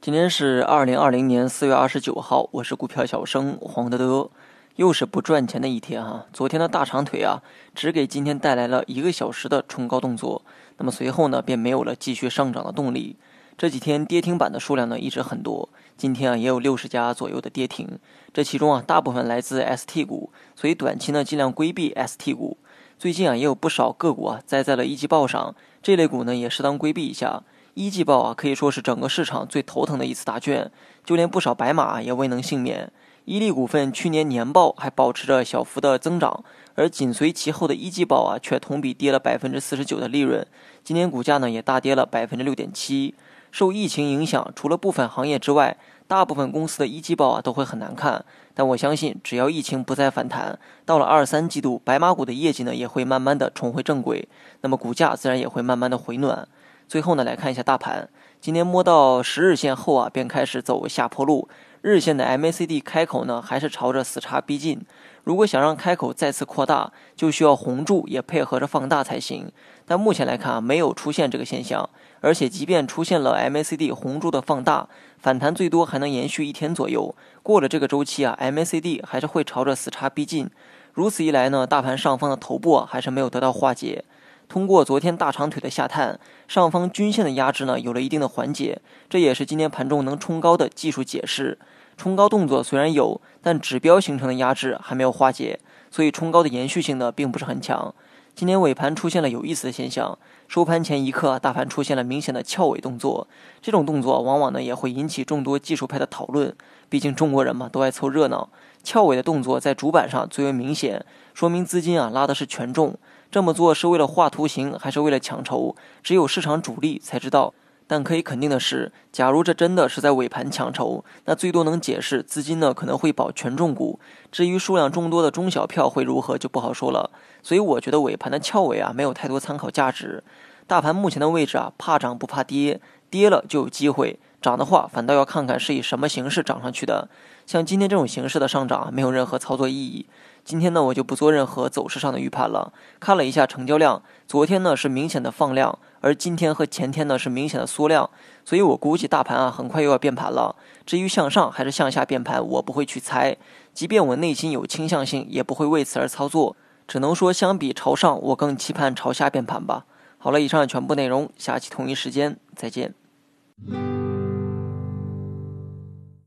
今天是二零二零年四月二十九号，我是股票小生黄德德，又是不赚钱的一天哈。昨天的大长腿啊，只给今天带来了一个小时的冲高动作，那么随后呢，便没有了继续上涨的动力。这几天跌停板的数量呢一直很多，今天啊也有六十家左右的跌停，这其中啊大部分来自 ST 股，所以短期呢尽量规避 ST 股。最近啊也有不少个股啊栽在了一季报上，这类股呢也适当规避一下。一季报啊，可以说是整个市场最头疼的一次答卷，就连不少白马也未能幸免。伊利股份去年年报还保持着小幅的增长，而紧随其后的一季报啊，却同比跌了百分之四十九的利润。今年股价呢也大跌了百分之六点七。受疫情影响，除了部分行业之外，大部分公司的一季报啊都会很难看。但我相信，只要疫情不再反弹，到了二三季度，白马股的业绩呢也会慢慢的重回正轨，那么股价自然也会慢慢的回暖。最后呢，来看一下大盘。今天摸到十日线后啊，便开始走下坡路。日线的 MACD 开口呢，还是朝着死叉逼近。如果想让开口再次扩大，就需要红柱也配合着放大才行。但目前来看啊，没有出现这个现象。而且，即便出现了 MACD 红柱的放大，反弹最多还能延续一天左右。过了这个周期啊，MACD 还是会朝着死叉逼近。如此一来呢，大盘上方的头部啊，还是没有得到化解。通过昨天大长腿的下探，上方均线的压制呢有了一定的缓解，这也是今天盘中能冲高的技术解释。冲高动作虽然有，但指标形成的压制还没有化解，所以冲高的延续性呢并不是很强。今天尾盘出现了有意思的现象，收盘前一刻，大盘出现了明显的翘尾动作。这种动作往往呢也会引起众多技术派的讨论，毕竟中国人嘛都爱凑热闹。翘尾的动作在主板上最为明显，说明资金啊拉的是权重。这么做是为了画图形，还是为了抢筹？只有市场主力才知道。但可以肯定的是，假如这真的是在尾盘抢筹，那最多能解释资金呢可能会保权重股。至于数量众多的中小票会如何，就不好说了。所以我觉得尾盘的翘尾啊，没有太多参考价值。大盘目前的位置啊，怕涨不怕跌，跌了就有机会，涨的话反倒要看看是以什么形式涨上去的。像今天这种形式的上涨，没有任何操作意义。今天呢，我就不做任何走势上的预判了。看了一下成交量，昨天呢是明显的放量，而今天和前天呢是明显的缩量，所以我估计大盘啊很快又要变盘了。至于向上还是向下变盘，我不会去猜。即便我内心有倾向性，也不会为此而操作。只能说，相比朝上，我更期盼朝下变盘吧。好了，以上全部内容，下期同一时间再见。